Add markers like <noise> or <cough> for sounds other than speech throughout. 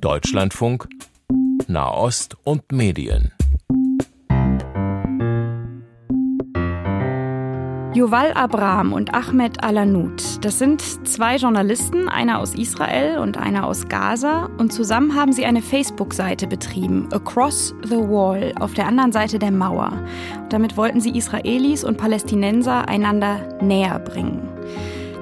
Deutschlandfunk Nahost und Medien. Yuval Abraham und Ahmed Alanut, das sind zwei Journalisten, einer aus Israel und einer aus Gaza, und zusammen haben sie eine Facebook-Seite betrieben, Across the Wall, auf der anderen Seite der Mauer. Damit wollten sie Israelis und Palästinenser einander näher bringen.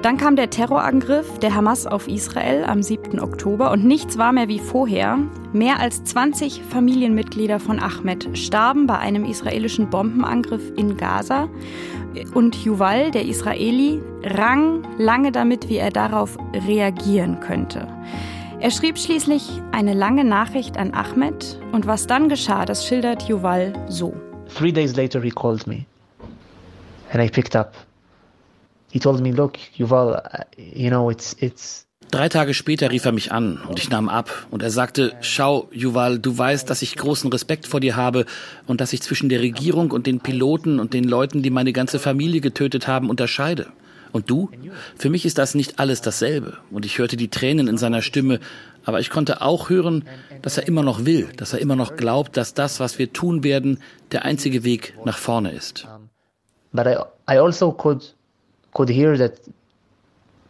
Dann kam der Terrorangriff der Hamas auf Israel am 7. Oktober und nichts war mehr wie vorher. Mehr als 20 Familienmitglieder von Ahmed starben bei einem israelischen Bombenangriff in Gaza. Und Yuval, der Israeli, rang lange damit, wie er darauf reagieren könnte. Er schrieb schließlich eine lange Nachricht an Ahmed und was dann geschah, das schildert Yuval so. Three days later he called me and I picked up. He told me, look, Yuval, uh, you know, it's, it's, Drei Tage später rief er mich an und ich nahm ab und er sagte, schau, Yuval, du weißt, dass ich großen Respekt vor dir habe und dass ich zwischen der Regierung und den Piloten und den Leuten, die meine ganze Familie getötet haben, unterscheide. Und du? Für mich ist das nicht alles dasselbe. Und ich hörte die Tränen in seiner Stimme, aber ich konnte auch hören, dass er immer noch will, dass er immer noch glaubt, dass das, was wir tun werden, der einzige Weg nach vorne ist. But I, I also could could hear that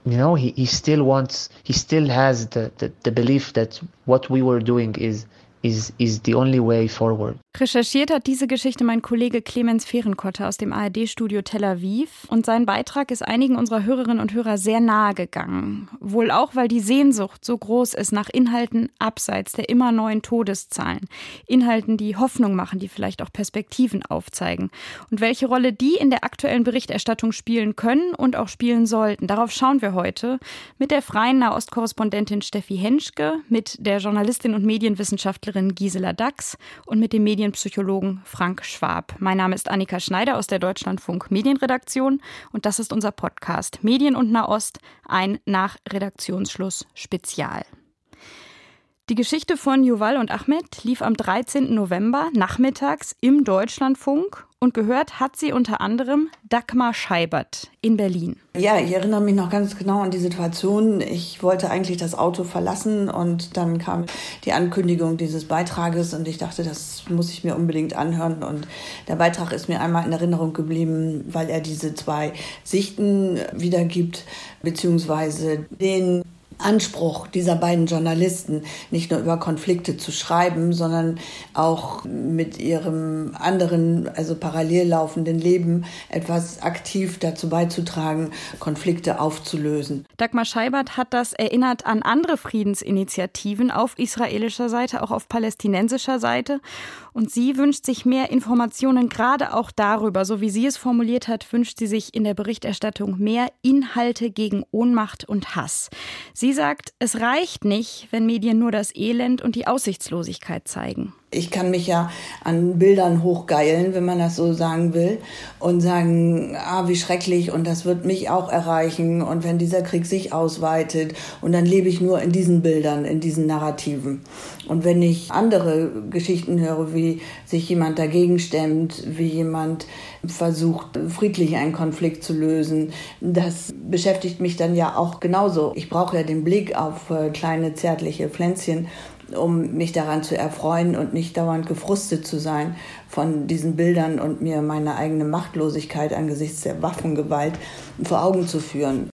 you know he, he still wants he still has the, the, the belief that what we were doing is is is the only way forward Recherchiert hat diese Geschichte mein Kollege Clemens Fehrenkotter aus dem ARD-Studio Tel Aviv und sein Beitrag ist einigen unserer Hörerinnen und Hörer sehr nahe gegangen. Wohl auch, weil die Sehnsucht so groß ist nach Inhalten abseits der immer neuen Todeszahlen. Inhalten, die Hoffnung machen, die vielleicht auch Perspektiven aufzeigen. Und welche Rolle die in der aktuellen Berichterstattung spielen können und auch spielen sollten. Darauf schauen wir heute mit der freien Nahostkorrespondentin Steffi Henschke, mit der Journalistin und Medienwissenschaftlerin Gisela Dax und mit dem Medien Medienpsychologen Frank Schwab. Mein Name ist Annika Schneider aus der Deutschlandfunk Medienredaktion und das ist unser Podcast Medien und Nahost, ein nach Redaktionsschluss Spezial. Die Geschichte von Yuval und Ahmed lief am 13. November nachmittags im Deutschlandfunk und gehört hat sie unter anderem Dagmar Scheibert in Berlin. Ja, ich erinnere mich noch ganz genau an die Situation. Ich wollte eigentlich das Auto verlassen und dann kam die Ankündigung dieses Beitrages und ich dachte, das muss ich mir unbedingt anhören. Und der Beitrag ist mir einmal in Erinnerung geblieben, weil er diese zwei Sichten wiedergibt, beziehungsweise den Anspruch dieser beiden Journalisten, nicht nur über Konflikte zu schreiben, sondern auch mit ihrem anderen, also parallel laufenden Leben etwas aktiv dazu beizutragen, Konflikte aufzulösen. Dagmar Scheibert hat das erinnert an andere Friedensinitiativen auf israelischer Seite, auch auf palästinensischer Seite. Und sie wünscht sich mehr Informationen gerade auch darüber. So wie sie es formuliert hat, wünscht sie sich in der Berichterstattung mehr Inhalte gegen Ohnmacht und Hass. Sie sagt, es reicht nicht, wenn Medien nur das Elend und die Aussichtslosigkeit zeigen. Ich kann mich ja an Bildern hochgeilen, wenn man das so sagen will, und sagen, ah, wie schrecklich und das wird mich auch erreichen und wenn dieser Krieg sich ausweitet und dann lebe ich nur in diesen Bildern, in diesen Narrativen. Und wenn ich andere Geschichten höre, wie sich jemand dagegen stemmt, wie jemand versucht, friedlich einen Konflikt zu lösen, das beschäftigt mich dann ja auch genauso. Ich brauche ja den Blick auf äh, kleine zärtliche Pflänzchen um mich daran zu erfreuen und nicht dauernd gefrustet zu sein von diesen Bildern und mir meine eigene Machtlosigkeit angesichts der Waffengewalt vor Augen zu führen.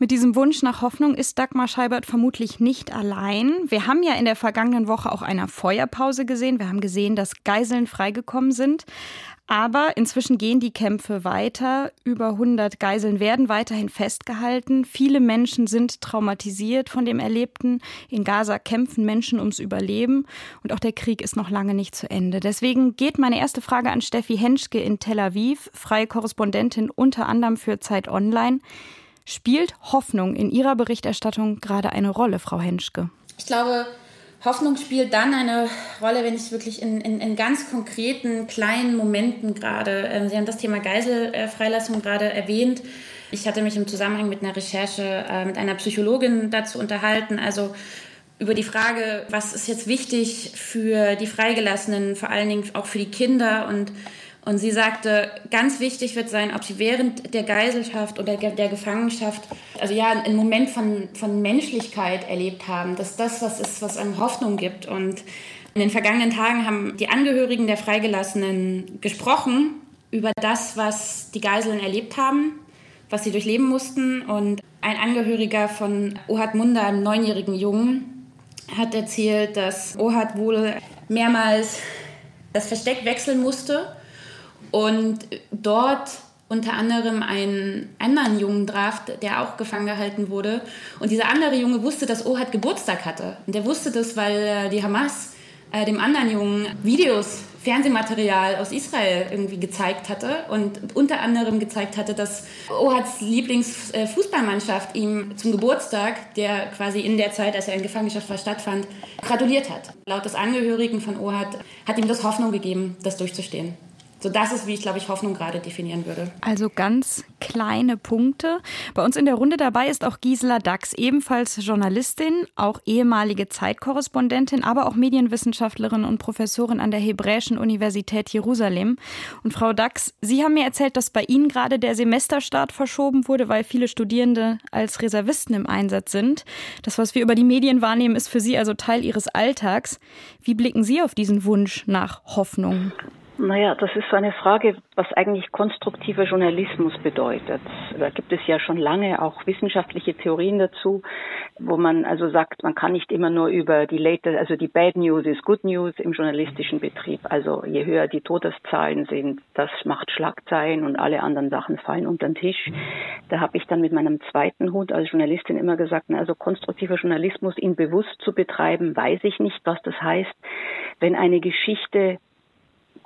Mit diesem Wunsch nach Hoffnung ist Dagmar Scheibert vermutlich nicht allein. Wir haben ja in der vergangenen Woche auch eine Feuerpause gesehen. Wir haben gesehen, dass Geiseln freigekommen sind. Aber inzwischen gehen die Kämpfe weiter. Über 100 Geiseln werden weiterhin festgehalten. Viele Menschen sind traumatisiert von dem Erlebten. In Gaza kämpfen Menschen ums Überleben. Und auch der Krieg ist noch lange nicht zu Ende. Deswegen geht meine erste Frage an Steffi Henschke in Tel Aviv, freie Korrespondentin unter anderem für Zeit Online. Spielt Hoffnung in Ihrer Berichterstattung gerade eine Rolle, Frau Henschke? Ich glaube, Hoffnung spielt dann eine Rolle, wenn ich wirklich in, in, in ganz konkreten, kleinen Momenten gerade, äh, Sie haben das Thema Geiselfreilassung gerade erwähnt. Ich hatte mich im Zusammenhang mit einer Recherche äh, mit einer Psychologin dazu unterhalten, also über die Frage, was ist jetzt wichtig für die Freigelassenen, vor allen Dingen auch für die Kinder und Und sie sagte, ganz wichtig wird sein, ob sie während der Geiselschaft oder der Gefangenschaft, also ja, einen Moment von, von Menschlichkeit erlebt haben, dass das was ist, was einem Hoffnung gibt. Und in den vergangenen Tagen haben die Angehörigen der Freigelassenen gesprochen über das, was die Geiseln erlebt haben, was sie durchleben mussten. Und ein Angehöriger von Ohad Munda, einem neunjährigen Jungen, hat erzählt, dass Ohad wohl mehrmals das Versteck wechseln musste und dort unter anderem einen anderen Jungen traf, der auch gefangen gehalten wurde. Und dieser andere Junge wusste, dass Ohad Geburtstag hatte. Und der wusste das, weil die Hamas äh, dem anderen Jungen Videos, Fernsehmaterial aus Israel irgendwie gezeigt hatte und unter anderem gezeigt hatte, dass Ohads Lieblingsfußballmannschaft ihm zum Geburtstag, der quasi in der Zeit, als er in Gefangenschaft war, stattfand, gratuliert hat. Laut des Angehörigen von Ohad hat ihm das Hoffnung gegeben, das durchzustehen. So, das ist, wie ich glaube ich Hoffnung gerade definieren würde. Also ganz kleine Punkte. Bei uns in der Runde dabei ist auch Gisela Dax, ebenfalls Journalistin, auch ehemalige Zeitkorrespondentin, aber auch Medienwissenschaftlerin und Professorin an der Hebräischen Universität Jerusalem. Und Frau Dax, Sie haben mir erzählt, dass bei Ihnen gerade der Semesterstart verschoben wurde, weil viele Studierende als Reservisten im Einsatz sind. Das, was wir über die Medien wahrnehmen, ist für Sie also Teil Ihres Alltags. Wie blicken Sie auf diesen Wunsch nach Hoffnung? Naja, das ist so eine Frage, was eigentlich konstruktiver Journalismus bedeutet. Da gibt es ja schon lange auch wissenschaftliche Theorien dazu, wo man also sagt, man kann nicht immer nur über die latest, also die Bad News ist Good News im journalistischen Betrieb. Also je höher die Todeszahlen sind, das macht Schlagzeilen und alle anderen Sachen fallen unter den Tisch. Da habe ich dann mit meinem zweiten Hut als Journalistin immer gesagt, also konstruktiver Journalismus, ihn bewusst zu betreiben, weiß ich nicht, was das heißt. Wenn eine Geschichte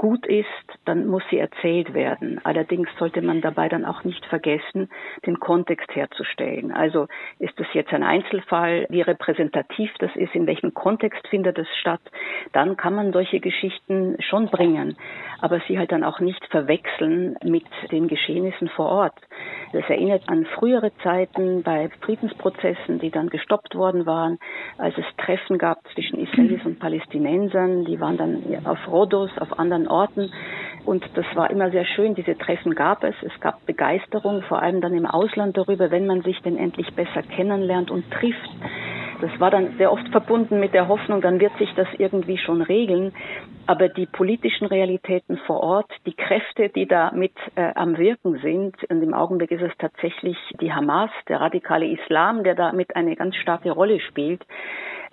gut ist, dann muss sie erzählt werden. Allerdings sollte man dabei dann auch nicht vergessen, den Kontext herzustellen. Also ist das jetzt ein Einzelfall, wie repräsentativ das ist, in welchem Kontext findet es statt, dann kann man solche Geschichten schon bringen, aber sie halt dann auch nicht verwechseln mit den Geschehnissen vor Ort. Das erinnert an frühere Zeiten bei Friedensprozessen, die dann gestoppt worden waren, als es Treffen gab zwischen Israelis und Palästinensern, die waren dann auf Rhodos, auf anderen Orten. Und das war immer sehr schön. Diese Treffen gab es. Es gab Begeisterung, vor allem dann im Ausland darüber, wenn man sich denn endlich besser kennenlernt und trifft. Das war dann sehr oft verbunden mit der Hoffnung, dann wird sich das irgendwie schon regeln. Aber die politischen Realitäten vor Ort, die Kräfte, die da mit äh, am Wirken sind, und im Augenblick ist es tatsächlich die Hamas, der radikale Islam, der damit eine ganz starke Rolle spielt.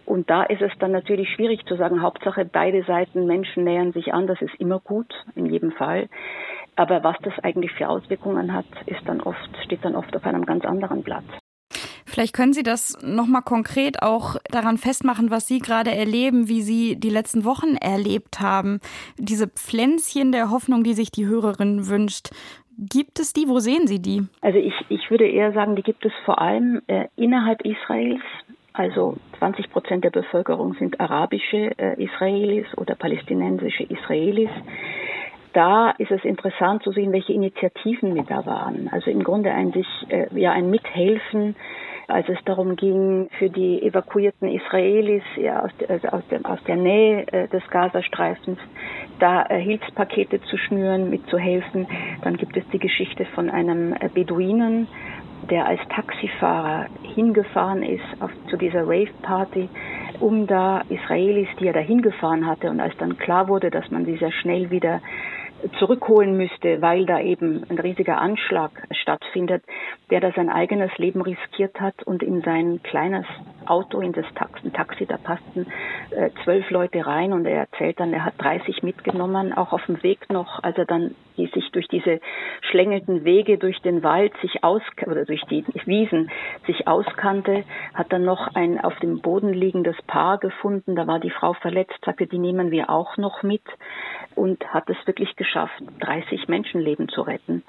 Und da ist es dann natürlich schwierig zu sagen, Hauptsache beide Seiten, Menschen nähern sich an, das ist immer gut, in jedem Fall. Aber was das eigentlich für Auswirkungen hat, ist dann oft, steht dann oft auf einem ganz anderen Blatt. Vielleicht können Sie das nochmal konkret auch daran festmachen, was Sie gerade erleben, wie Sie die letzten Wochen erlebt haben. Diese Pflänzchen der Hoffnung, die sich die Hörerin wünscht. Gibt es die? Wo sehen Sie die? Also ich, ich würde eher sagen, die gibt es vor allem äh, innerhalb Israels. Also 20 Prozent der Bevölkerung sind arabische äh, Israelis oder palästinensische Israelis. Da ist es interessant zu sehen, welche Initiativen mit da waren. Also im Grunde eigentlich äh, ja ein Mithelfen, als es darum ging, für die evakuierten Israelis ja, aus, der, also aus, der, aus der Nähe äh, des Gazastreifens da äh, Hilfspakete zu schnüren, mitzuhelfen. Dann gibt es die Geschichte von einem äh, Beduinen, der als Taxifahrer hingefahren ist auf, zu dieser Rave-Party, um da Israelis, die er da hingefahren hatte, und als dann klar wurde, dass man sie sehr schnell wieder zurückholen müsste, weil da eben ein riesiger Anschlag stattfindet, der da sein eigenes Leben riskiert hat und in sein kleines Auto, in das Taxi, da passten äh, zwölf Leute rein und er erzählt dann, er hat 30 mitgenommen, auch auf dem Weg noch, als er dann die sich durch diese schlängelnden Wege durch den Wald sich aus oder durch die Wiesen sich auskannte, hat dann noch ein auf dem Boden liegendes Paar gefunden, da war die Frau verletzt, sagte, die nehmen wir auch noch mit und hat es wirklich geschafft, 30 Menschenleben zu retten.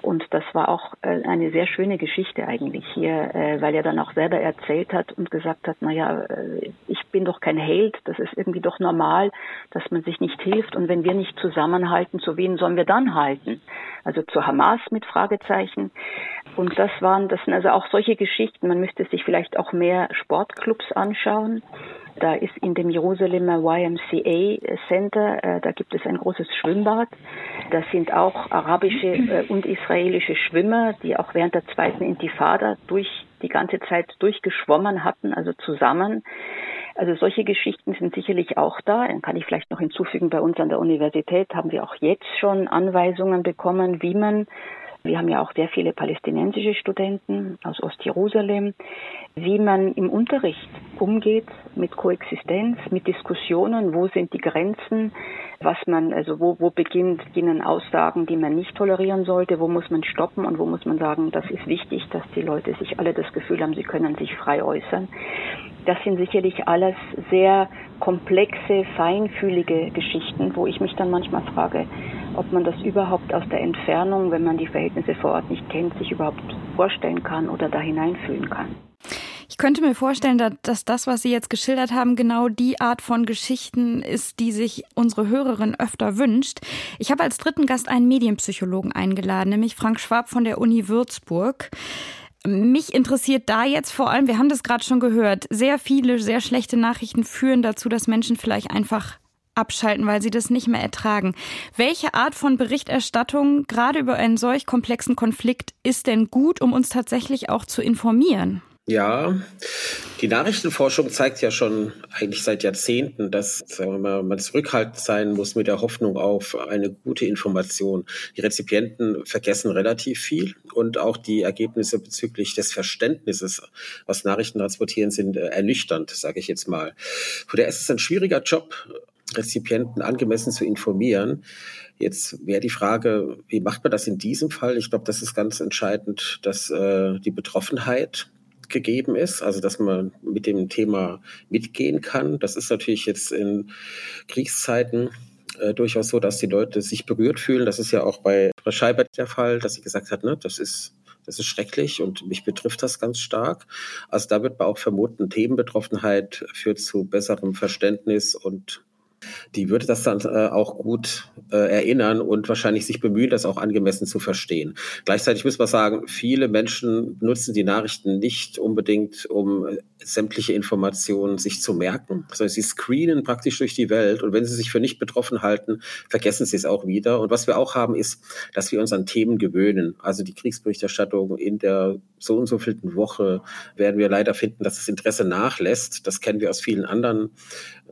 Und das war auch äh, eine sehr schöne Geschichte eigentlich hier, äh, weil er dann auch selber erzählt hat und gesagt hat, na ja, äh, ich bin doch kein Held, das ist irgendwie doch normal, dass man sich nicht hilft und wenn wir nicht zusammenhalten, zu wen sollen wir dann halten? Also zu Hamas mit Fragezeichen. Und das waren, das sind also auch solche Geschichten, man müsste sich vielleicht auch mehr Sportclubs anschauen Da ist in dem Jerusalemer YMCA Center, äh, da gibt es ein großes Schwimmbad. Da sind auch arabische äh, und israelische Schwimmer, die auch während der zweiten Intifada durch die ganze Zeit durchgeschwommen hatten, also zusammen. Also solche Geschichten sind sicherlich auch da. Dann kann ich vielleicht noch hinzufügen, bei uns an der Universität haben wir auch jetzt schon Anweisungen bekommen, wie man wir haben ja auch sehr viele palästinensische Studenten aus Ostjerusalem, wie man im Unterricht umgeht mit Koexistenz, mit Diskussionen, wo sind die Grenzen, was man, also wo, wo beginnt, beginnen Aussagen, die man nicht tolerieren sollte, wo muss man stoppen und wo muss man sagen, das ist wichtig, dass die Leute sich alle das Gefühl haben, sie können sich frei äußern. Das sind sicherlich alles sehr komplexe, feinfühlige Geschichten, wo ich mich dann manchmal frage, ob man das überhaupt aus der Entfernung, wenn man die Verhältnisse vor Ort nicht kennt, sich überhaupt vorstellen kann oder da hineinfühlen kann. Ich könnte mir vorstellen, dass das, was Sie jetzt geschildert haben, genau die Art von Geschichten ist, die sich unsere Hörerin öfter wünscht. Ich habe als dritten Gast einen Medienpsychologen eingeladen, nämlich Frank Schwab von der Uni Würzburg. Mich interessiert da jetzt vor allem, wir haben das gerade schon gehört, sehr viele, sehr schlechte Nachrichten führen dazu, dass Menschen vielleicht einfach abschalten, weil sie das nicht mehr ertragen. Welche Art von Berichterstattung, gerade über einen solch komplexen Konflikt, ist denn gut, um uns tatsächlich auch zu informieren? Ja, die Nachrichtenforschung zeigt ja schon eigentlich seit Jahrzehnten, dass mal, man zurückhaltend sein muss mit der Hoffnung auf eine gute Information. Die Rezipienten vergessen relativ viel und auch die Ergebnisse bezüglich des Verständnisses, was Nachrichten transportieren, sind äh, ernüchternd, sage ich jetzt mal. Von daher ist es ein schwieriger Job, Rezipienten angemessen zu informieren. Jetzt wäre die Frage, wie macht man das in diesem Fall? Ich glaube, das ist ganz entscheidend, dass äh, die Betroffenheit gegeben ist, also dass man mit dem Thema mitgehen kann. Das ist natürlich jetzt in Kriegszeiten äh, durchaus so, dass die Leute sich berührt fühlen. Das ist ja auch bei Scheibert der Fall, dass sie gesagt hat, ne, das ist das ist schrecklich und mich betrifft das ganz stark. Also da wird man auch vermuten, Themenbetroffenheit führt zu besserem Verständnis und die würde das dann äh, auch gut äh, erinnern und wahrscheinlich sich bemühen, das auch angemessen zu verstehen. Gleichzeitig muss man sagen, viele Menschen nutzen die Nachrichten nicht unbedingt, um äh, sämtliche Informationen sich zu merken, sondern sie screenen praktisch durch die Welt und wenn sie sich für nicht betroffen halten, vergessen sie es auch wieder. Und was wir auch haben, ist, dass wir uns an Themen gewöhnen. Also die Kriegsberichterstattung in der so und so vielten Woche werden wir leider finden, dass das Interesse nachlässt. Das kennen wir aus vielen anderen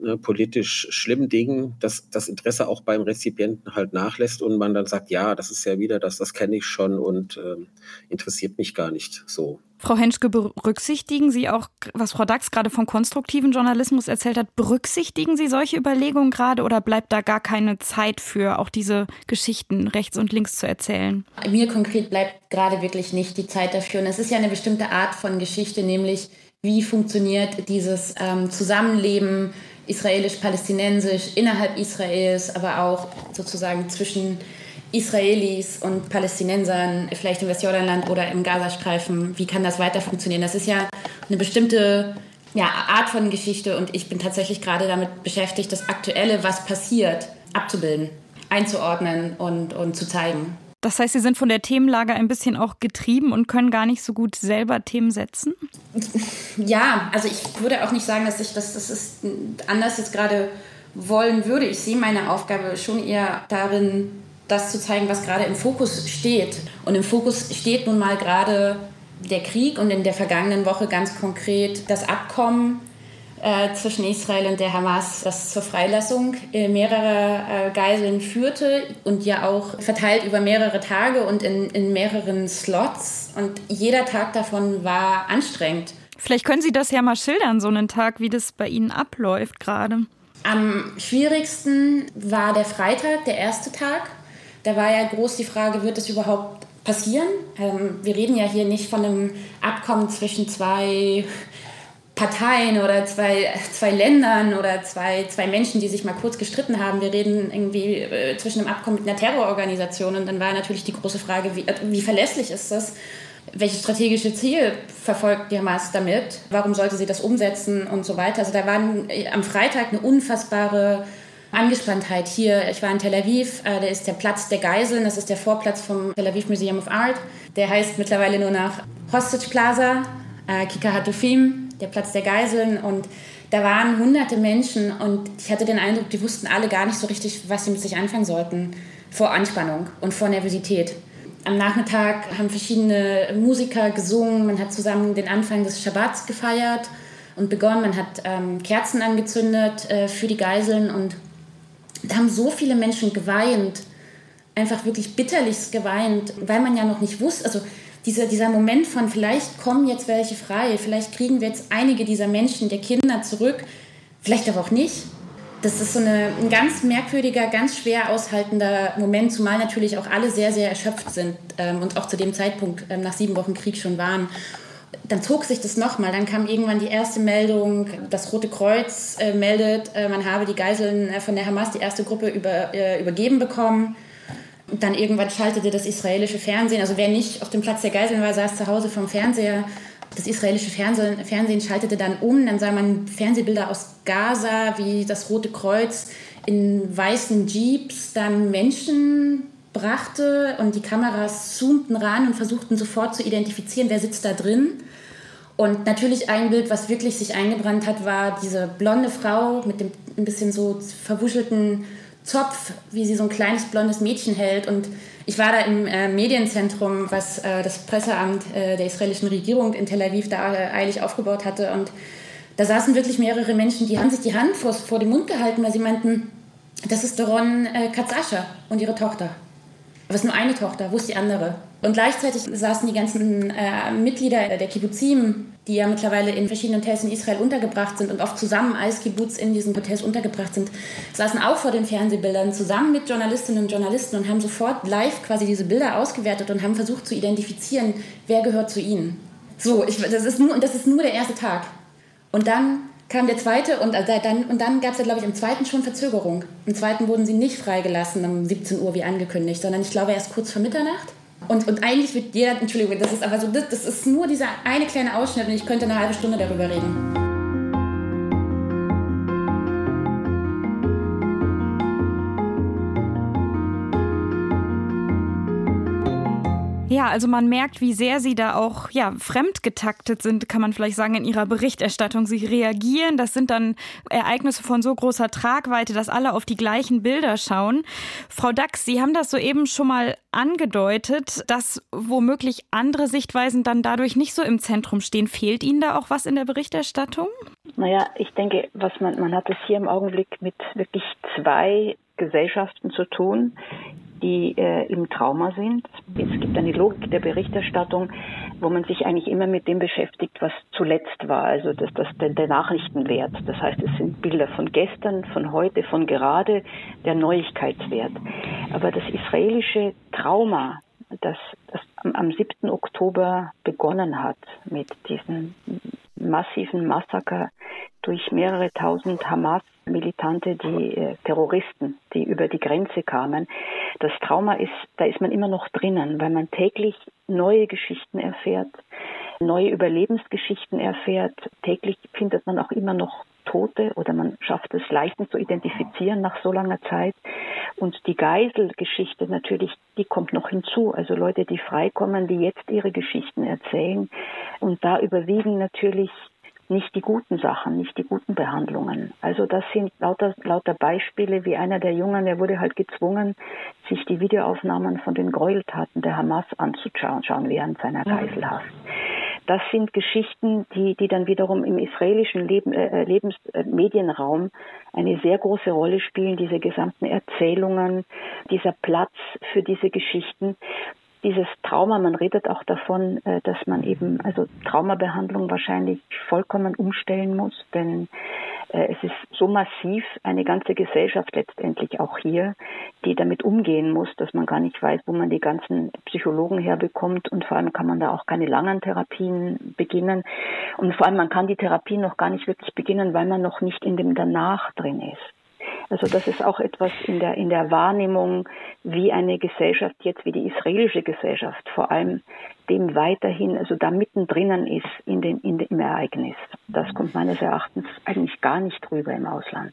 ne, politisch schlimmen Dingen, dass das Interesse auch beim Rezipienten halt nachlässt und man dann sagt, ja, das ist ja wieder das, das kenne ich schon und äh, interessiert mich gar nicht so. Frau Henschke, berücksichtigen Sie auch, was Frau Dax gerade vom konstruktiven Journalismus erzählt hat, berücksichtigen Sie solche Überlegungen gerade oder bleibt da gar keine Zeit für, auch diese Geschichten rechts und links zu erzählen? Mir konkret bleibt gerade wirklich nicht die Zeit dafür. Und es ist ja eine bestimmte Art von Geschichte, nämlich wie funktioniert dieses ähm, Zusammenleben israelisch-palästinensisch innerhalb Israels, aber auch sozusagen zwischen Israelis und Palästinensern, vielleicht im Westjordanland oder im Gazastreifen, wie kann das weiter funktionieren? Das ist ja eine bestimmte ja, Art von Geschichte und ich bin tatsächlich gerade damit beschäftigt, das Aktuelle, was passiert, abzubilden, einzuordnen und, und zu zeigen. Das heißt, Sie sind von der Themenlage ein bisschen auch getrieben und können gar nicht so gut selber Themen setzen? <laughs> Ja, also ich würde auch nicht sagen, dass ich das, das ist anders jetzt gerade wollen würde. Ich sehe meine Aufgabe schon eher darin, das zu zeigen, was gerade im Fokus steht. Und im Fokus steht nun mal gerade der Krieg und in der vergangenen Woche ganz konkret das Abkommen äh, zwischen Israel und der Hamas, das zur Freilassung äh, mehrerer äh, Geiseln führte und ja auch verteilt über mehrere Tage und in, in mehreren Slots. Und jeder Tag davon war anstrengend. Vielleicht können Sie das ja mal schildern, so einen Tag, wie das bei Ihnen abläuft gerade. Am schwierigsten war der Freitag, der erste Tag. Da war ja groß die Frage, wird es überhaupt passieren? Ähm, wir reden ja hier nicht von einem Abkommen zwischen zwei Parteien oder zwei, zwei Ländern oder zwei, zwei Menschen, die sich mal kurz gestritten haben. Wir reden irgendwie äh, zwischen einem Abkommen mit einer Terrororganisation. Und dann war natürlich die große Frage, wie, äh, wie verlässlich ist das? Welches strategische Ziel verfolgt die Hamas damit? Warum sollte sie das umsetzen und so weiter? Also da war äh, am Freitag eine unfassbare Angespanntheit hier. Ich war in Tel Aviv, äh, da ist der Platz der Geiseln, das ist der Vorplatz vom Tel Aviv Museum of Art. Der heißt mittlerweile nur nach Hostage Plaza, äh, Kika Hatufim, der Platz der Geiseln. Und da waren hunderte Menschen und ich hatte den Eindruck, die wussten alle gar nicht so richtig, was sie mit sich anfangen sollten vor Anspannung und vor Nervosität. Am Nachmittag haben verschiedene Musiker gesungen, man hat zusammen den Anfang des Schabbats gefeiert und begonnen, man hat ähm, Kerzen angezündet äh, für die Geiseln und da haben so viele Menschen geweint, einfach wirklich bitterlichst geweint, weil man ja noch nicht wusste, also dieser, dieser Moment von vielleicht kommen jetzt welche frei, vielleicht kriegen wir jetzt einige dieser Menschen, der Kinder zurück, vielleicht aber auch nicht. Das ist so eine, ein ganz merkwürdiger, ganz schwer aushaltender Moment, zumal natürlich auch alle sehr, sehr erschöpft sind ähm, und auch zu dem Zeitpunkt ähm, nach sieben Wochen Krieg schon waren. Dann zog sich das nochmal. Dann kam irgendwann die erste Meldung, das Rote Kreuz äh, meldet, äh, man habe die Geiseln äh, von der Hamas, die erste Gruppe, über, äh, übergeben bekommen. Dann irgendwann schaltete das israelische Fernsehen, also wer nicht auf dem Platz der Geiseln war, saß zu Hause vom Fernseher. Das israelische Fernsehen, Fernsehen schaltete dann um, dann sah man Fernsehbilder aus Gaza, wie das Rote Kreuz in weißen Jeeps dann Menschen brachte und die Kameras zoomten ran und versuchten sofort zu identifizieren, wer sitzt da drin. Und natürlich ein Bild, was wirklich sich eingebrannt hat, war diese blonde Frau mit dem ein bisschen so verwuschelten Zopf, wie sie so ein kleines blondes Mädchen hält. Und ich war da im äh, Medienzentrum, was äh, das Presseamt äh, der israelischen Regierung in Tel Aviv da äh, eilig aufgebaut hatte. Und da saßen wirklich mehrere Menschen, die haben sich die Hand vor, vor den Mund gehalten, weil sie meinten, das ist Doron äh, Katzascha und ihre Tochter. Ist nur eine Tochter, wo ist die andere? Und gleichzeitig saßen die ganzen äh, Mitglieder der Kibbuzim, die ja mittlerweile in verschiedenen Hotels in Israel untergebracht sind und oft zusammen als Kibbutz in diesen Hotels untergebracht sind, saßen auch vor den Fernsehbildern zusammen mit Journalistinnen und Journalisten und haben sofort live quasi diese Bilder ausgewertet und haben versucht zu identifizieren, wer gehört zu ihnen. So, ich, das, ist nur, das ist nur der erste Tag. Und dann kam der zweite und, also dann, und dann gab es ja, glaube ich, im zweiten schon Verzögerung. Im zweiten wurden sie nicht freigelassen um 17 Uhr wie angekündigt, sondern ich glaube erst kurz vor Mitternacht. Und, und eigentlich wird jeder, Entschuldigung, das ist aber so, das, das ist nur dieser eine kleine Ausschnitt und ich könnte eine halbe Stunde darüber reden. Ja, also man merkt, wie sehr sie da auch ja, fremdgetaktet sind, kann man vielleicht sagen, in ihrer Berichterstattung. Sie reagieren, das sind dann Ereignisse von so großer Tragweite, dass alle auf die gleichen Bilder schauen. Frau Dax, Sie haben das soeben schon mal angedeutet, dass womöglich andere Sichtweisen dann dadurch nicht so im Zentrum stehen. Fehlt Ihnen da auch was in der Berichterstattung? Naja, ich denke, was man, man hat es hier im Augenblick mit wirklich zwei Gesellschaften zu tun, die äh, im Trauma sind. Es gibt eine Logik der Berichterstattung, wo man sich eigentlich immer mit dem beschäftigt, was zuletzt war, also das, das, der, Nachrichtenwert. Das heißt, es sind Bilder von gestern, von heute, von gerade, der Neuigkeitswert. Aber das israelische Trauma, das, das am, am 7. Oktober begonnen hat mit diesem massiven Massaker durch mehrere tausend Hamas-Militante, die äh, Terroristen, die über die Grenze kamen. Das Trauma ist, da ist man immer noch drinnen, weil man täglich neue Geschichten erfährt, neue Überlebensgeschichten erfährt. Täglich findet man auch immer noch Tote oder man schafft es Leichen zu identifizieren nach so langer Zeit. Und die Geiselgeschichte natürlich, die kommt noch hinzu. Also Leute, die freikommen, die jetzt ihre Geschichten erzählen. Und da überwiegen natürlich nicht die guten Sachen, nicht die guten Behandlungen. Also das sind lauter, lauter Beispiele, wie einer der Jungen, der wurde halt gezwungen, sich die Videoaufnahmen von den Gräueltaten der Hamas anzuschauen während seiner Geiselhaft. Das sind Geschichten, die, die dann wiederum im israelischen Leben, äh, Lebensmedienraum äh, eine sehr große Rolle spielen, diese gesamten Erzählungen, dieser Platz für diese Geschichten. Dieses Trauma, man redet auch davon, äh, dass man eben also Traumabehandlung wahrscheinlich vollkommen umstellen muss, denn äh, es ist so massiv eine ganze Gesellschaft letztendlich auch hier, die damit umgehen muss, dass man gar nicht weiß, wo man die ganzen Psychologen herbekommt und vor allem kann man da auch keine langen Therapien beginnen und vor allem man kann die Therapie noch gar nicht wirklich beginnen, weil man noch nicht in dem danach drin ist. Also das ist auch etwas in der, in der Wahrnehmung, wie eine Gesellschaft jetzt, wie die israelische Gesellschaft vor allem dem weiterhin, also da mittendrin ist in den, in dem Ereignis. Das kommt meines Erachtens eigentlich gar nicht rüber im Ausland.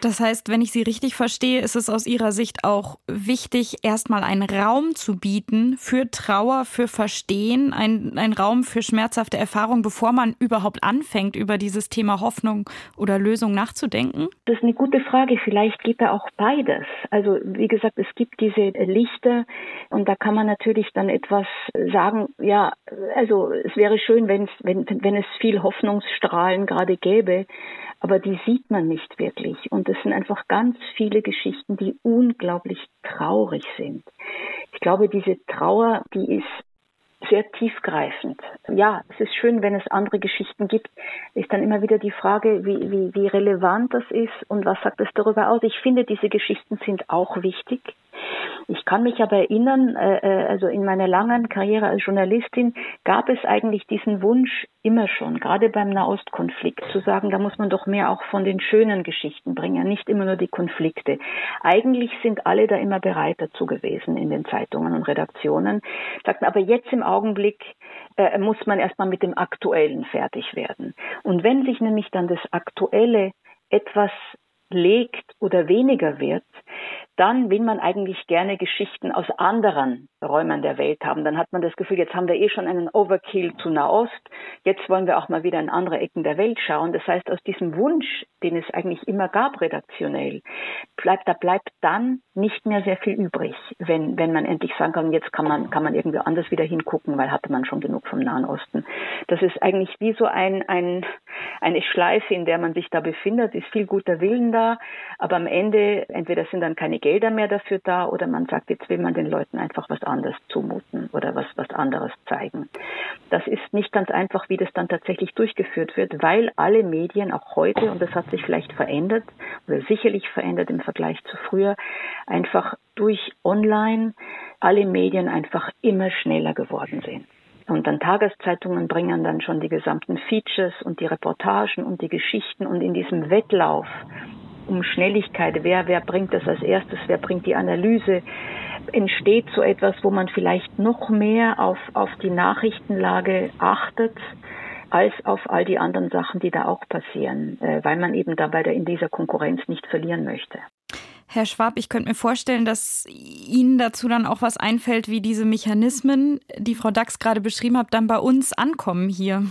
Das heißt, wenn ich Sie richtig verstehe, ist es aus Ihrer Sicht auch wichtig, erstmal einen Raum zu bieten für Trauer, für Verstehen, ein, ein Raum für schmerzhafte Erfahrungen, bevor man überhaupt anfängt, über dieses Thema Hoffnung oder Lösung nachzudenken? Das ist eine gute Frage. Vielleicht geht da auch beides. Also, wie gesagt, es gibt diese Lichter und da kann man natürlich dann etwas sagen, ja, also es wäre schön, wenn, wenn, wenn es viel Hoffnungsstrahlen gerade gäbe aber die sieht man nicht wirklich. Und es sind einfach ganz viele Geschichten, die unglaublich traurig sind. Ich glaube, diese Trauer, die ist sehr tiefgreifend. Ja, es ist schön, wenn es andere Geschichten gibt. Ist dann immer wieder die Frage, wie, wie, wie relevant das ist und was sagt es darüber aus. Ich finde, diese Geschichten sind auch wichtig. Ich kann mich aber erinnern, äh, äh, also in meiner langen Karriere als Journalistin gab es eigentlich diesen Wunsch immer schon, gerade beim Nahostkonflikt, zu sagen, da muss man doch mehr auch von den schönen Geschichten bringen, nicht immer nur die Konflikte. Eigentlich sind alle da immer bereit dazu gewesen in den Zeitungen und Redaktionen, sagten aber jetzt im Augenblick äh, muss man erstmal mit dem Aktuellen fertig werden. Und wenn sich nämlich dann das Aktuelle etwas legt oder weniger wird, dann will man eigentlich gerne Geschichten aus anderen Räumen der Welt haben. Dann hat man das Gefühl, jetzt haben wir eh schon einen Overkill zu Nahost, jetzt wollen wir auch mal wieder in andere Ecken der Welt schauen. Das heißt, aus diesem Wunsch, den es eigentlich immer gab redaktionell, bleibt, da bleibt dann nicht mehr sehr viel übrig, wenn, wenn man endlich sagen kann, jetzt kann man, kann man irgendwie anders wieder hingucken, weil hatte man schon genug vom Nahen Osten. Das ist eigentlich wie so ein, ein, eine Schleife, in der man sich da befindet, ist viel guter Willen da, aber am Ende entweder sind dann keine Gelder mehr dafür da oder man sagt, jetzt will man den Leuten einfach was anderes zumuten oder was, was anderes zeigen. Das ist nicht ganz einfach, wie das dann tatsächlich durchgeführt wird, weil alle Medien auch heute, und das hat sich vielleicht verändert oder sicherlich verändert im Vergleich zu früher, einfach durch Online alle Medien einfach immer schneller geworden sind. Und dann Tageszeitungen bringen dann schon die gesamten Features und die Reportagen und die Geschichten und in diesem Wettlauf um Schnelligkeit. Wer, wer bringt das als erstes? Wer bringt die Analyse? Entsteht so etwas, wo man vielleicht noch mehr auf, auf die Nachrichtenlage achtet, als auf all die anderen Sachen, die da auch passieren, äh, weil man eben dabei in dieser Konkurrenz nicht verlieren möchte. Herr Schwab, ich könnte mir vorstellen, dass Ihnen dazu dann auch was einfällt, wie diese Mechanismen, die Frau Dax gerade beschrieben hat, dann bei uns ankommen hier.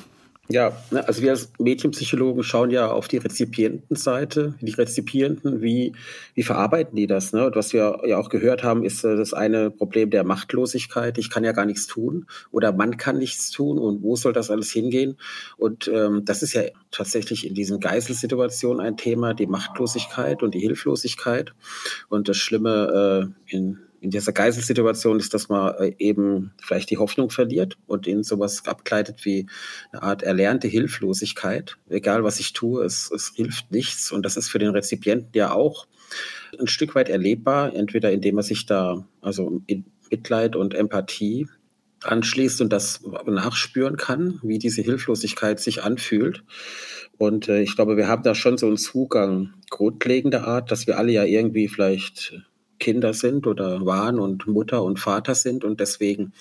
Ja, ne, also wir als Medienpsychologen schauen ja auf die Rezipientenseite, die Rezipienten, wie, wie verarbeiten die das? Ne? Und was wir ja auch gehört haben, ist äh, das eine Problem der Machtlosigkeit. Ich kann ja gar nichts tun oder man kann nichts tun und wo soll das alles hingehen? Und ähm, das ist ja tatsächlich in diesen Geiselsituationen ein Thema, die Machtlosigkeit und die Hilflosigkeit. Und das Schlimme äh, in in dieser Geiselsituation ist, dass man äh, eben vielleicht die Hoffnung verliert und in sowas abgleitet wie eine Art erlernte Hilflosigkeit. Egal was ich tue, es, es hilft nichts. Und das ist für den Rezipienten ja auch ein Stück weit erlebbar, entweder indem er sich da, also in Mitleid und Empathie anschließt und das nachspüren kann, wie diese Hilflosigkeit sich anfühlt. Und äh, ich glaube, wir haben da schon so einen Zugang grundlegender Art, dass wir alle ja irgendwie vielleicht Kinder sind oder waren und Mutter und Vater sind und deswegen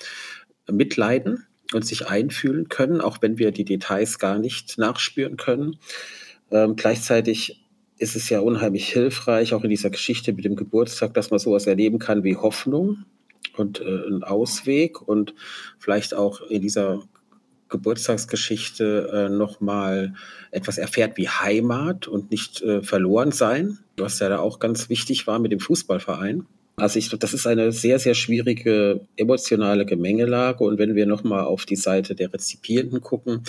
mitleiden und sich einfühlen können, auch wenn wir die Details gar nicht nachspüren können. Ähm, gleichzeitig ist es ja unheimlich hilfreich, auch in dieser Geschichte mit dem Geburtstag, dass man sowas erleben kann wie Hoffnung und äh, ein Ausweg und vielleicht auch in dieser Geburtstagsgeschichte äh, nochmal etwas erfährt wie Heimat und nicht äh, verloren sein, was ja da auch ganz wichtig war mit dem Fußballverein. Also ich, das ist eine sehr, sehr schwierige emotionale Gemengelage. Und wenn wir nochmal auf die Seite der Rezipienten gucken,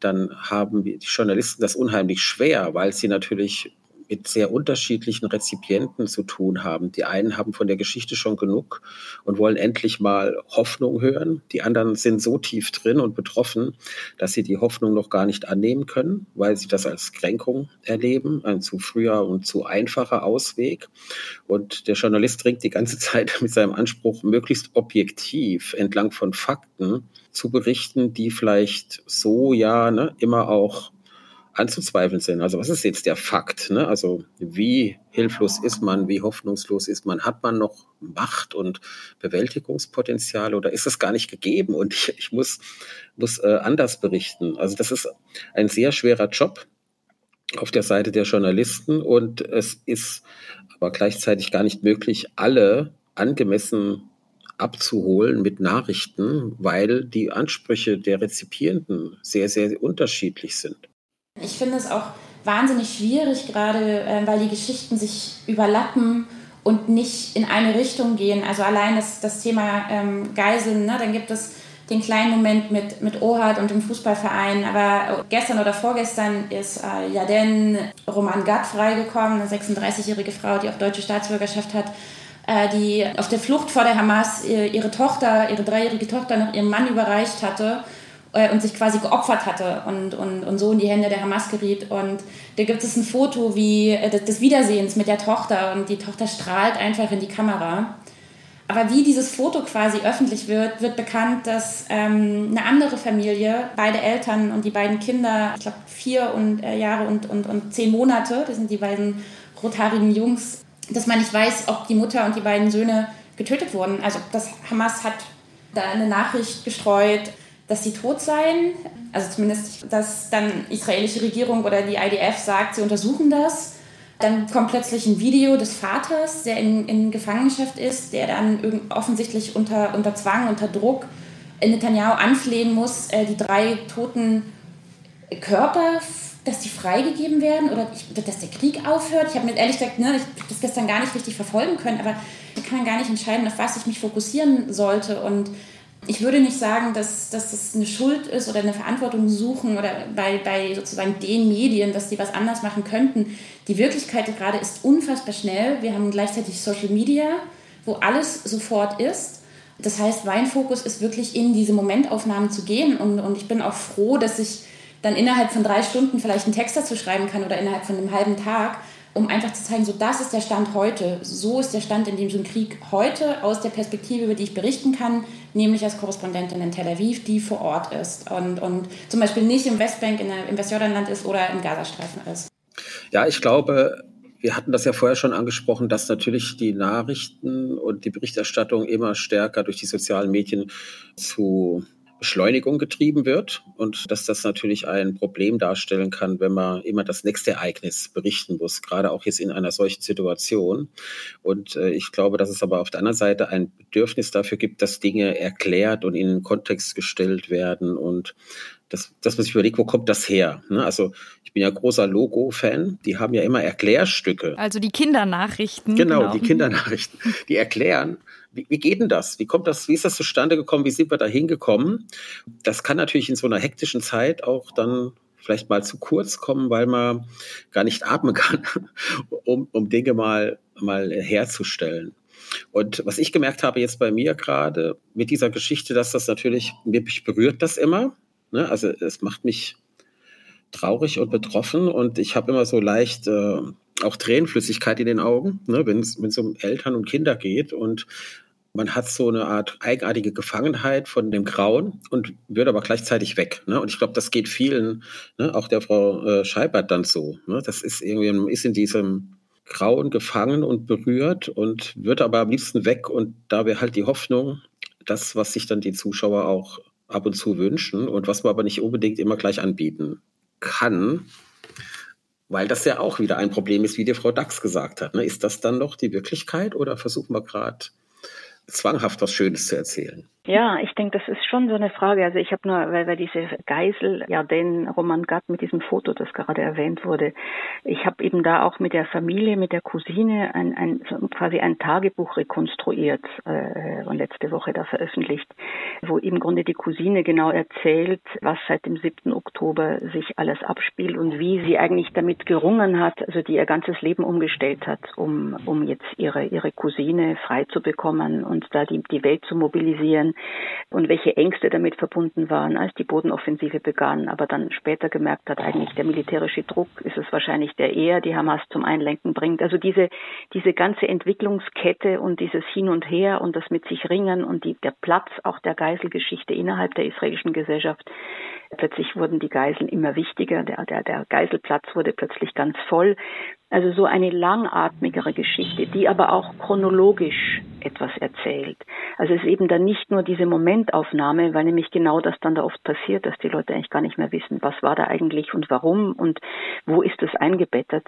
dann haben die Journalisten das unheimlich schwer, weil sie natürlich mit sehr unterschiedlichen Rezipienten zu tun haben. Die einen haben von der Geschichte schon genug und wollen endlich mal Hoffnung hören. Die anderen sind so tief drin und betroffen, dass sie die Hoffnung noch gar nicht annehmen können, weil sie das als Kränkung erleben, ein zu früher und zu einfacher Ausweg. Und der Journalist ringt die ganze <laughs> Zeit mit seinem Anspruch, möglichst objektiv entlang von Fakten zu berichten, die vielleicht so ja ne, immer auch anzuzweifeln sind. Also was ist jetzt der Fakt? Ne? Also wie hilflos ist man, wie hoffnungslos ist man? Hat man noch Macht und Bewältigungspotenzial oder ist es gar nicht gegeben und ich, ich muss, muss äh, anders berichten? Also das ist ein sehr schwerer Job. auf der Seite der Journalisten und es ist aber gleichzeitig gar nicht möglich, alle angemessen abzuholen mit Nachrichten, weil die Ansprüche der Rezipienten sehr, sehr unterschiedlich sind. Ich finde es auch wahnsinnig schwierig, gerade äh, weil die Geschichten sich überlappen und nicht in eine Richtung gehen. Also allein das, das Thema ähm, Geiseln, ne? dann gibt es den kleinen Moment mit, mit Ohad und dem Fußballverein. Aber gestern oder vorgestern ist äh, Jaden Roman Gatt freigekommen, eine 36-jährige Frau, die auch deutsche Staatsbürgerschaft hat, äh, die auf der Flucht vor der Hamas ihre Tochter, ihre dreijährige Tochter noch ihrem Mann überreicht hatte äh, und sich quasi geopfert hatte und, und, und so in die Hände der Hamas geriet. Und da gibt es ein Foto wie äh, des Wiedersehens mit der Tochter und die Tochter strahlt einfach in die Kamera. Aber wie dieses Foto quasi öffentlich wird, wird bekannt, dass ähm, eine andere Familie, beide Eltern und die beiden Kinder, ich glaube vier und, äh, Jahre und, und, und zehn Monate, das sind die beiden rothaarigen Jungs, dass man nicht weiß, ob die Mutter und die beiden Söhne getötet wurden. Also das Hamas hat da eine Nachricht gestreut, dass sie tot seien. Also zumindest, dass dann israelische Regierung oder die IDF sagt, sie untersuchen das. Dann kommt plötzlich ein Video des Vaters, der in, in Gefangenschaft ist, der dann offensichtlich unter, unter Zwang, unter Druck Netanyahu anflehen muss, äh, die drei toten Körper, dass die freigegeben werden oder dass der Krieg aufhört. Ich habe mir ehrlich gesagt, ne, ich habe das gestern gar nicht richtig verfolgen können, aber ich kann gar nicht entscheiden, auf was ich mich fokussieren sollte. Und ich würde nicht sagen, dass, dass das eine Schuld ist oder eine Verantwortung suchen oder bei, bei sozusagen den Medien, dass die was anders machen könnten. Die Wirklichkeit gerade ist unfassbar schnell. Wir haben gleichzeitig Social Media, wo alles sofort ist. Das heißt, mein Fokus ist wirklich in diese Momentaufnahmen zu gehen und, und ich bin auch froh, dass ich dann innerhalb von drei Stunden vielleicht einen Text dazu schreiben kann oder innerhalb von einem halben Tag um einfach zu zeigen, so das ist der Stand heute, so ist der Stand in diesem Krieg heute aus der Perspektive, über die ich berichten kann, nämlich als Korrespondentin in Tel Aviv, die vor Ort ist und, und zum Beispiel nicht im Westbank, in der, im Westjordanland ist oder im Gazastreifen ist. Ja, ich glaube, wir hatten das ja vorher schon angesprochen, dass natürlich die Nachrichten und die Berichterstattung immer stärker durch die sozialen Medien zu Beschleunigung getrieben wird und dass das natürlich ein Problem darstellen kann, wenn man immer das nächste Ereignis berichten muss, gerade auch jetzt in einer solchen Situation. Und äh, ich glaube, dass es aber auf der anderen Seite ein Bedürfnis dafür gibt, dass Dinge erklärt und in den Kontext gestellt werden und dass, dass man sich überlegt, wo kommt das her? Ne? Also ich bin ja großer Logo-Fan, die haben ja immer Erklärstücke. Also die Kindernachrichten. Genau, genau. die Kindernachrichten. Die erklären, wie, wie geht denn das? Wie kommt das, wie ist das zustande gekommen? Wie sind wir da hingekommen? Das kann natürlich in so einer hektischen Zeit auch dann vielleicht mal zu kurz kommen, weil man gar nicht atmen kann, <laughs> um, um Dinge mal, mal herzustellen. Und was ich gemerkt habe jetzt bei mir gerade mit dieser Geschichte, dass das natürlich, mich berührt das immer. Ne? Also es macht mich traurig und betroffen und ich habe immer so leicht äh, auch Tränenflüssigkeit in den Augen, ne? wenn es um Eltern und Kinder geht und man hat so eine Art eigenartige Gefangenheit von dem Grauen und wird aber gleichzeitig weg. Ne? Und ich glaube, das geht vielen, ne? auch der Frau äh, Scheibert dann so. Ne? Das ist irgendwie, man ist in diesem Grauen gefangen und berührt und wird aber am liebsten weg. Und da wäre halt die Hoffnung, das, was sich dann die Zuschauer auch ab und zu wünschen und was man aber nicht unbedingt immer gleich anbieten kann, weil das ja auch wieder ein Problem ist, wie die Frau Dax gesagt hat. Ne? Ist das dann noch die Wirklichkeit oder versuchen wir gerade zwanghaft was Schönes zu erzählen. Ja, ich denke, das ist schon so eine Frage. Also ich habe nur, weil wir diese Geisel, ja, den Roman Gatt mit diesem Foto, das gerade erwähnt wurde, ich habe eben da auch mit der Familie, mit der Cousine ein, ein quasi ein Tagebuch rekonstruiert äh, und letzte Woche da veröffentlicht, wo im Grunde die Cousine genau erzählt, was seit dem 7. Oktober sich alles abspielt und wie sie eigentlich damit gerungen hat, also die ihr ganzes Leben umgestellt hat, um, um jetzt ihre, ihre Cousine frei zu bekommen und da die, die Welt zu mobilisieren und welche Ängste damit verbunden waren, als die Bodenoffensive begann, aber dann später gemerkt hat, eigentlich der militärische Druck ist es wahrscheinlich, der eher die Hamas zum Einlenken bringt. Also diese, diese ganze Entwicklungskette und dieses Hin und Her und das mit sich ringen und die, der Platz auch der Geiselgeschichte innerhalb der israelischen Gesellschaft, Plötzlich wurden die Geiseln immer wichtiger, der, der, der Geiselplatz wurde plötzlich ganz voll. Also so eine langatmigere Geschichte, die aber auch chronologisch etwas erzählt. Also es ist eben dann nicht nur diese Momentaufnahme, weil nämlich genau das dann da oft passiert, dass die Leute eigentlich gar nicht mehr wissen, was war da eigentlich und warum und wo ist es eingebettet.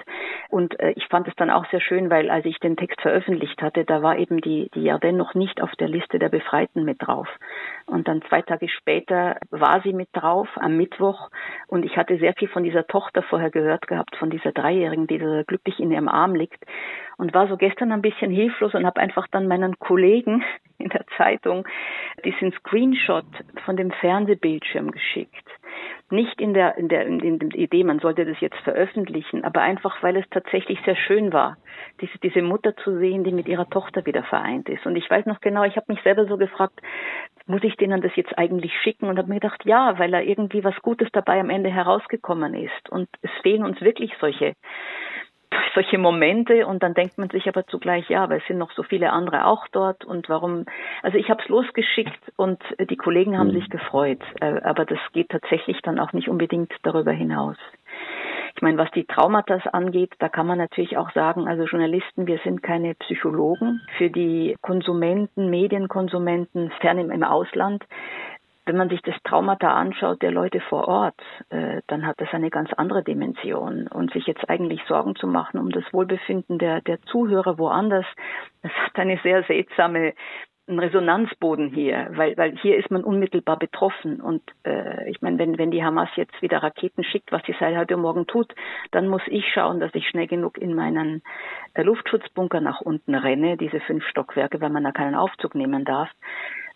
Und äh, ich fand es dann auch sehr schön, weil als ich den Text veröffentlicht hatte, da war eben die, die Jardin noch nicht auf der Liste der Befreiten mit drauf. Und dann zwei Tage später war sie mit drauf, am Mittwoch. Und ich hatte sehr viel von dieser Tochter vorher gehört gehabt, von dieser Dreijährigen, die da glücklich in ihrem Arm liegt und war so gestern ein bisschen hilflos und habe einfach dann meinen Kollegen <laughs> in der Zeitung diesen Screenshot von dem Fernsehbildschirm geschickt. Nicht in der, in der, in der Idee, man sollte das jetzt veröffentlichen, aber einfach, weil es tatsächlich sehr schön war, diese, diese Mutter zu sehen, die mit ihrer Tochter wieder vereint ist. Und ich weiß noch genau, ich habe mich selber so gefragt, muss ich denen das jetzt eigentlich schicken? Und habe mir gedacht, ja, weil da irgendwie was Gutes dabei am Ende herausgekommen ist. Und es fehlen uns wirklich solche solche Momente und dann denkt man sich aber zugleich, ja, aber es sind noch so viele andere auch dort und warum, also ich habe es losgeschickt und die Kollegen haben mhm. sich gefreut, äh, aber das geht tatsächlich dann auch nicht unbedingt darüber hinaus. Ich meine, was die Traumata angeht, da kann man natürlich auch sagen, also Journalisten, wir sind keine Psychologen. Für die Konsumenten, Medienkonsumenten fern im Ausland wenn man sich das Traumata anschaut der Leute vor Ort, äh, dann hat das eine ganz andere Dimension. Und sich jetzt eigentlich Sorgen zu machen um das Wohlbefinden der, der Zuhörer woanders, das hat eine sehr seltsame einen Resonanzboden hier, weil, weil hier ist man unmittelbar betroffen. Und äh, ich meine, wenn, wenn die Hamas jetzt wieder Raketen schickt, was die seit heute Morgen tut, dann muss ich schauen, dass ich schnell genug in meinen äh, Luftschutzbunker nach unten renne, diese fünf Stockwerke, weil man da keinen Aufzug nehmen darf.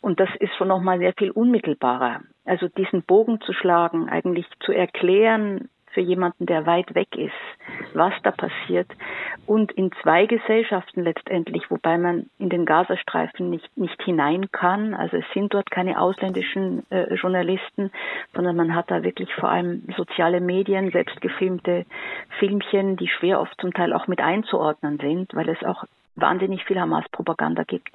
Und das ist schon nochmal sehr viel unmittelbarer. Also diesen Bogen zu schlagen, eigentlich zu erklären für jemanden, der weit weg ist, was da passiert. Und in zwei Gesellschaften letztendlich, wobei man in den Gazastreifen nicht, nicht hinein kann. Also es sind dort keine ausländischen äh, Journalisten, sondern man hat da wirklich vor allem soziale Medien, selbstgefilmte Filmchen, die schwer oft zum Teil auch mit einzuordnen sind, weil es auch wahnsinnig viel Hamas-Propaganda gibt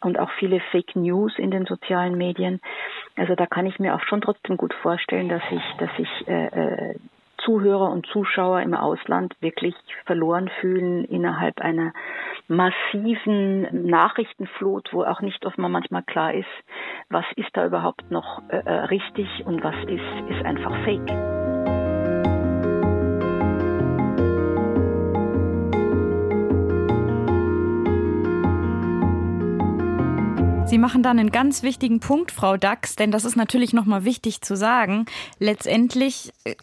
und auch viele Fake News in den sozialen Medien. Also da kann ich mir auch schon trotzdem gut vorstellen, dass ich, dass ich äh, äh, Zuhörer und Zuschauer im Ausland wirklich verloren fühlen innerhalb einer massiven Nachrichtenflut, wo auch nicht oft mal manchmal klar ist, was ist da überhaupt noch äh, äh richtig und was ist, ist einfach Fake. Sie machen da einen ganz wichtigen Punkt, Frau Dax, denn das ist natürlich nochmal wichtig zu sagen. Letztendlich äh,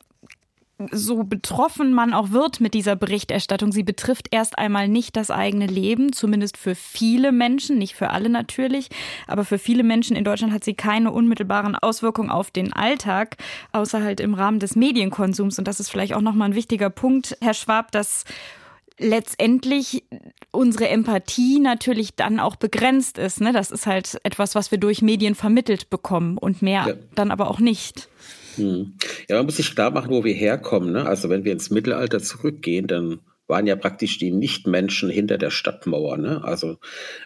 so betroffen man auch wird mit dieser Berichterstattung, sie betrifft erst einmal nicht das eigene Leben, zumindest für viele Menschen, nicht für alle natürlich, aber für viele Menschen in Deutschland hat sie keine unmittelbaren Auswirkungen auf den Alltag, außer halt im Rahmen des Medienkonsums. Und das ist vielleicht auch nochmal ein wichtiger Punkt, Herr Schwab, dass letztendlich unsere Empathie natürlich dann auch begrenzt ist. Ne? Das ist halt etwas, was wir durch Medien vermittelt bekommen und mehr ja. dann aber auch nicht. Hm. Ja, man muss sich klar machen, wo wir herkommen. Ne? Also wenn wir ins Mittelalter zurückgehen, dann waren ja praktisch die Nichtmenschen hinter der Stadtmauer. Ne? Also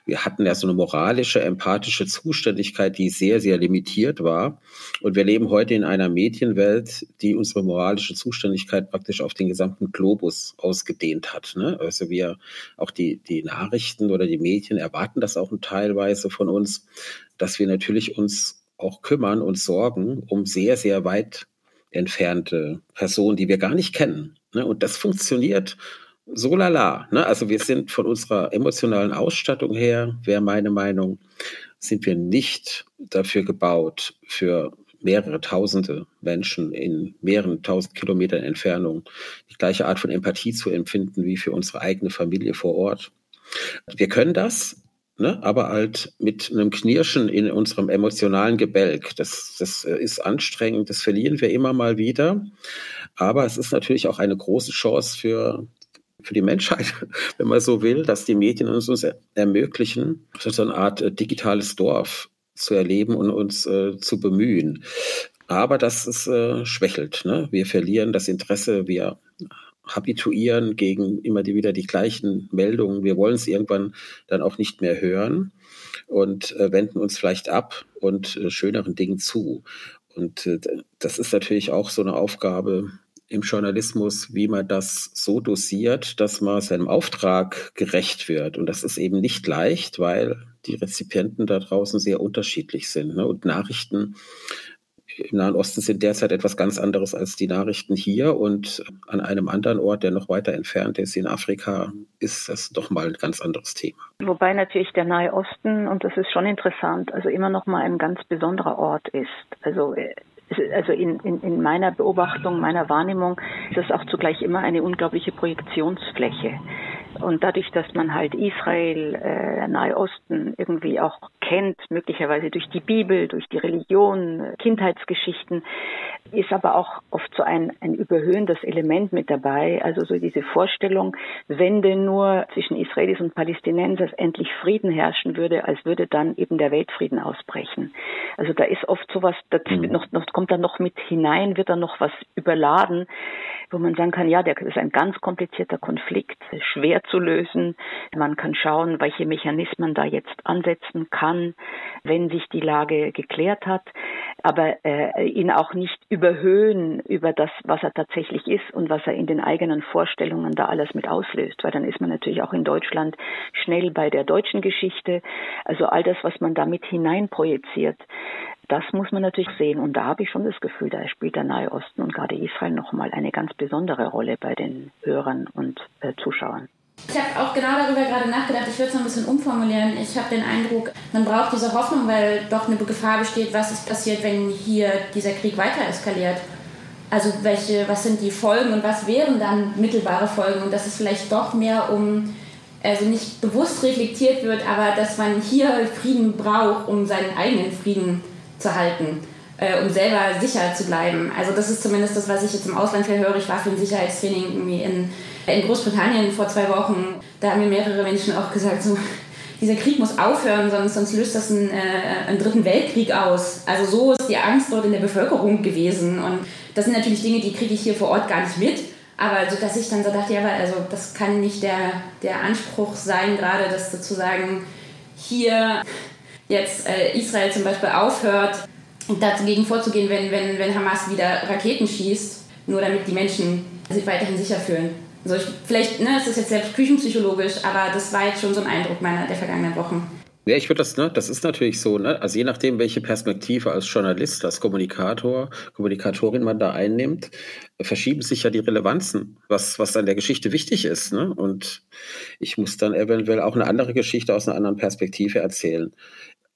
wir hatten ja so eine moralische, empathische Zuständigkeit, die sehr, sehr limitiert war. Und wir leben heute in einer Medienwelt, die unsere moralische Zuständigkeit praktisch auf den gesamten Globus ausgedehnt hat. Ne? Also wir, auch die, die Nachrichten oder die Medien erwarten das auch teilweise von uns, dass wir natürlich uns auch kümmern und sorgen um sehr, sehr weit entfernte Personen, die wir gar nicht kennen. Ne? Und das funktioniert so lala. Ne? Also wir sind von unserer emotionalen Ausstattung her, wäre meine Meinung, sind wir nicht dafür gebaut, für mehrere tausende Menschen in mehreren tausend Kilometern Entfernung die gleiche Art von Empathie zu empfinden wie für unsere eigene Familie vor Ort. Wir können das, ne, aber halt mit einem Knirschen in unserem emotionalen Gebälk. Das, das ist anstrengend, das verlieren wir immer mal wieder. Aber es ist natürlich auch eine große Chance für für die Menschheit, <laughs> wenn man so will, dass die Medien uns, uns ermöglichen, so eine Art äh, digitales Dorf zu erleben und uns äh, zu bemühen. Aber das ist äh, schwächelt. Ne? Wir verlieren das Interesse, wir habituieren gegen immer die, wieder die gleichen Meldungen. Wir wollen es irgendwann dann auch nicht mehr hören und äh, wenden uns vielleicht ab und äh, schöneren Dingen zu. Und äh, das ist natürlich auch so eine Aufgabe im Journalismus, wie man das so dosiert, dass man seinem Auftrag gerecht wird. Und das ist eben nicht leicht, weil die Rezipienten da draußen sehr unterschiedlich sind. Ne? Und Nachrichten im Nahen Osten sind derzeit etwas ganz anderes als die Nachrichten hier und an einem anderen Ort, der noch weiter entfernt ist, in Afrika, ist das doch mal ein ganz anderes Thema. Wobei natürlich der Nahe Osten, und das ist schon interessant, also immer noch mal ein ganz besonderer Ort ist. Also äh, also in, in, in meiner Beobachtung, meiner Wahrnehmung ist es auch zugleich immer eine unglaubliche Projektionsfläche. Und dadurch, dass man halt Israel, äh, Nahe Osten irgendwie auch kennt, möglicherweise durch die Bibel, durch die Religion, Kindheitsgeschichten, ist aber auch oft so ein, ein überhöhendes Element mit dabei. Also so diese Vorstellung, wenn denn nur zwischen Israelis und Palästinensers endlich Frieden herrschen würde, als würde dann eben der Weltfrieden ausbrechen. Also da ist oft sowas, das mhm. noch, noch, kommt da noch mit hinein, wird da noch was überladen, wo man sagen kann, ja, der ist ein ganz komplizierter Konflikt, schwer zu lösen. Man kann schauen, welche Mechanismen da jetzt ansetzen kann, wenn sich die Lage geklärt hat, aber äh, ihn auch nicht überhöhen über das, was er tatsächlich ist und was er in den eigenen Vorstellungen da alles mit auslöst, weil dann ist man natürlich auch in Deutschland schnell bei der deutschen Geschichte. Also all das, was man damit hineinprojiziert, das muss man natürlich sehen. Und da habe ich schon das Gefühl, da spielt der Nahe Osten und gerade Israel nochmal eine ganz besondere Rolle bei den Hörern und äh, Zuschauern. Ich habe auch genau darüber gerade nachgedacht. Ich würde es noch ein bisschen umformulieren. Ich habe den Eindruck, man braucht diese Hoffnung, weil doch eine Gefahr besteht, was ist passiert, wenn hier dieser Krieg weiter eskaliert. Also welche, was sind die Folgen und was wären dann mittelbare Folgen? Und dass es vielleicht doch mehr um, also nicht bewusst reflektiert wird, aber dass man hier Frieden braucht, um seinen eigenen Frieden zu halten, äh, um selber sicher zu bleiben. Also das ist zumindest das, was ich jetzt im Ausland höre. Ich war für ein Sicherheitstraining irgendwie in in Großbritannien vor zwei Wochen, da haben mir mehrere Menschen auch gesagt, so, dieser Krieg muss aufhören, sonst, sonst löst das einen, äh, einen dritten Weltkrieg aus. Also so ist die Angst dort in der Bevölkerung gewesen. Und das sind natürlich Dinge, die kriege ich hier vor Ort gar nicht mit. Aber so, dass ich dann so dachte, ja, also das kann nicht der, der Anspruch sein, gerade dass sozusagen hier jetzt äh, Israel zum Beispiel aufhört, dagegen vorzugehen, wenn, wenn, wenn Hamas wieder Raketen schießt, nur damit die Menschen sich weiterhin sicher fühlen. Also ich, vielleicht, ne, ist jetzt selbst küchenpsychologisch, aber das war jetzt schon so ein Eindruck meiner der vergangenen Wochen. Ja, ich würde das, ne, das ist natürlich so, ne, also je nachdem, welche Perspektive als Journalist, als Kommunikator, Kommunikatorin man da einnimmt, verschieben sich ja die Relevanzen, was, was an der Geschichte wichtig ist, ne, und ich muss dann eventuell auch eine andere Geschichte aus einer anderen Perspektive erzählen.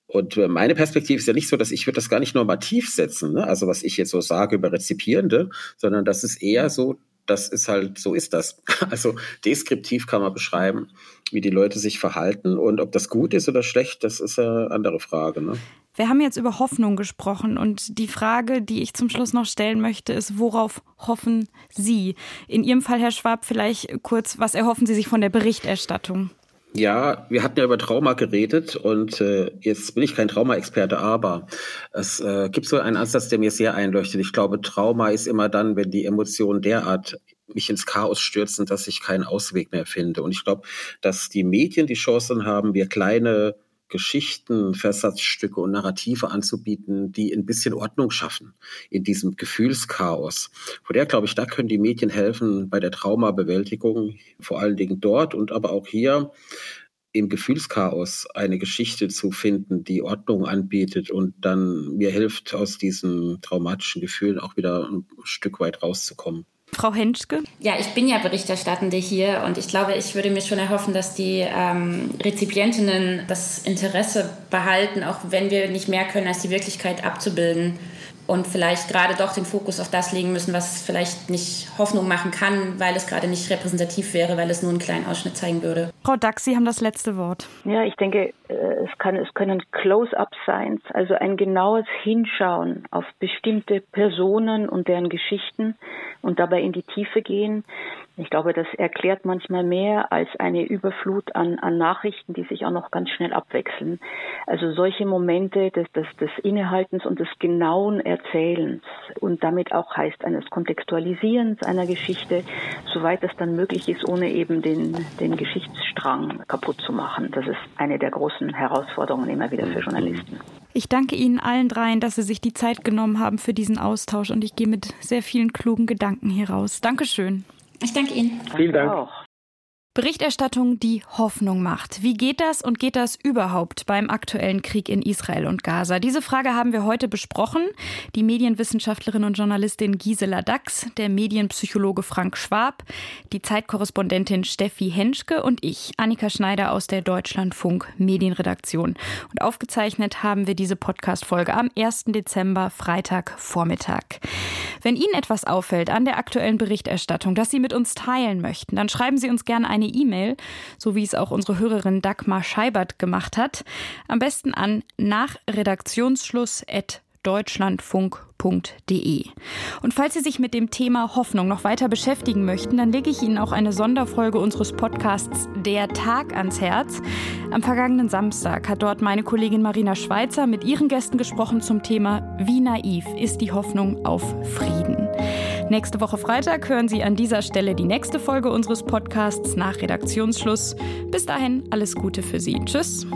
Und meine Perspektive ist ja nicht so, dass ich würde das gar nicht normativ setzen, ne? also was ich jetzt so sage über Rezipierende, sondern das ist eher so, das ist halt, so ist das. <laughs> Also deskriptiv kann man beschreiben, wie die Leute sich verhalten und ob das gut ist oder schlecht, das ist eine andere Frage. Ne? Wir haben jetzt über Hoffnung gesprochen und die Frage, die ich zum Schluss noch stellen möchte, ist, worauf hoffen Sie? In Ihrem Fall, Herr Schwab, vielleicht kurz, was erhoffen Sie sich von der Berichterstattung? Ja, wir hatten ja über Trauma geredet und äh, jetzt bin ich kein Trauma-Experte, aber es äh, gibt so einen Ansatz, der mir sehr einleuchtet. Ich glaube, Trauma ist immer dann, wenn die Emotionen derart mich ins Chaos stürzen, dass ich keinen Ausweg mehr finde. Und ich glaube, dass die Medien die Chancen haben, wir kleine Geschichten, Versatzstücke und Narrative anzubieten, die ein bisschen Ordnung schaffen in diesem Gefühlschaos. Von der glaube ich, da können die Medien helfen bei der Traumabewältigung, vor allen Dingen dort und aber auch hier im Gefühlschaos eine Geschichte zu finden, die Ordnung anbietet und dann mir hilft, aus diesen traumatischen Gefühlen auch wieder ein Stück weit rauszukommen. Frau Henschke? Ja, ich bin ja Berichterstattende hier und ich glaube, ich würde mir schon erhoffen, dass die ähm, Rezipientinnen das Interesse behalten, auch wenn wir nicht mehr können, als die Wirklichkeit abzubilden und vielleicht gerade doch den Fokus auf das legen müssen, was vielleicht nicht Hoffnung machen kann, weil es gerade nicht repräsentativ wäre, weil es nur einen kleinen Ausschnitt zeigen würde. Frau Dax, Sie haben das letzte Wort. Ja, ich denke, äh, es, kann, es können Close-ups sein, also ein genaues Hinschauen auf bestimmte Personen und deren Geschichten und dabei in die Tiefe gehen. Ich glaube, das erklärt manchmal mehr als eine Überflut an, an Nachrichten, die sich auch noch ganz schnell abwechseln. Also solche Momente des, des, des Innehaltens und des genauen Erzählens und damit auch heißt eines Kontextualisierens einer Geschichte, soweit es dann möglich ist, ohne eben den, den Geschichtsstrang kaputt zu machen. Das ist eine der großen Herausforderungen immer wieder für Journalisten. Ich danke Ihnen allen dreien, dass Sie sich die Zeit genommen haben für diesen Austausch und ich gehe mit sehr vielen klugen Gedanken hier raus. Dankeschön. Ich danke Ihnen. Vielen Dank. Auch. Berichterstattung, die Hoffnung macht. Wie geht das und geht das überhaupt beim aktuellen Krieg in Israel und Gaza? Diese Frage haben wir heute besprochen. Die Medienwissenschaftlerin und Journalistin Gisela Dax, der Medienpsychologe Frank Schwab, die Zeitkorrespondentin Steffi Henschke und ich, Annika Schneider aus der Deutschlandfunk Medienredaktion. Und aufgezeichnet haben wir diese Podcast-Folge am 1. Dezember, Freitagvormittag. Wenn Ihnen etwas auffällt an der aktuellen Berichterstattung, das Sie mit uns teilen möchten, dann schreiben Sie uns gerne eine eine E-Mail, so wie es auch unsere Hörerin Dagmar Scheibert gemacht hat. Am besten an nachredaktionsschluss@ deutschlandfunk.de. Und falls Sie sich mit dem Thema Hoffnung noch weiter beschäftigen möchten, dann lege ich Ihnen auch eine Sonderfolge unseres Podcasts Der Tag ans Herz. Am vergangenen Samstag hat dort meine Kollegin Marina Schweizer mit ihren Gästen gesprochen zum Thema Wie naiv ist die Hoffnung auf Frieden. Nächste Woche Freitag hören Sie an dieser Stelle die nächste Folge unseres Podcasts nach Redaktionsschluss. Bis dahin alles Gute für Sie. Tschüss.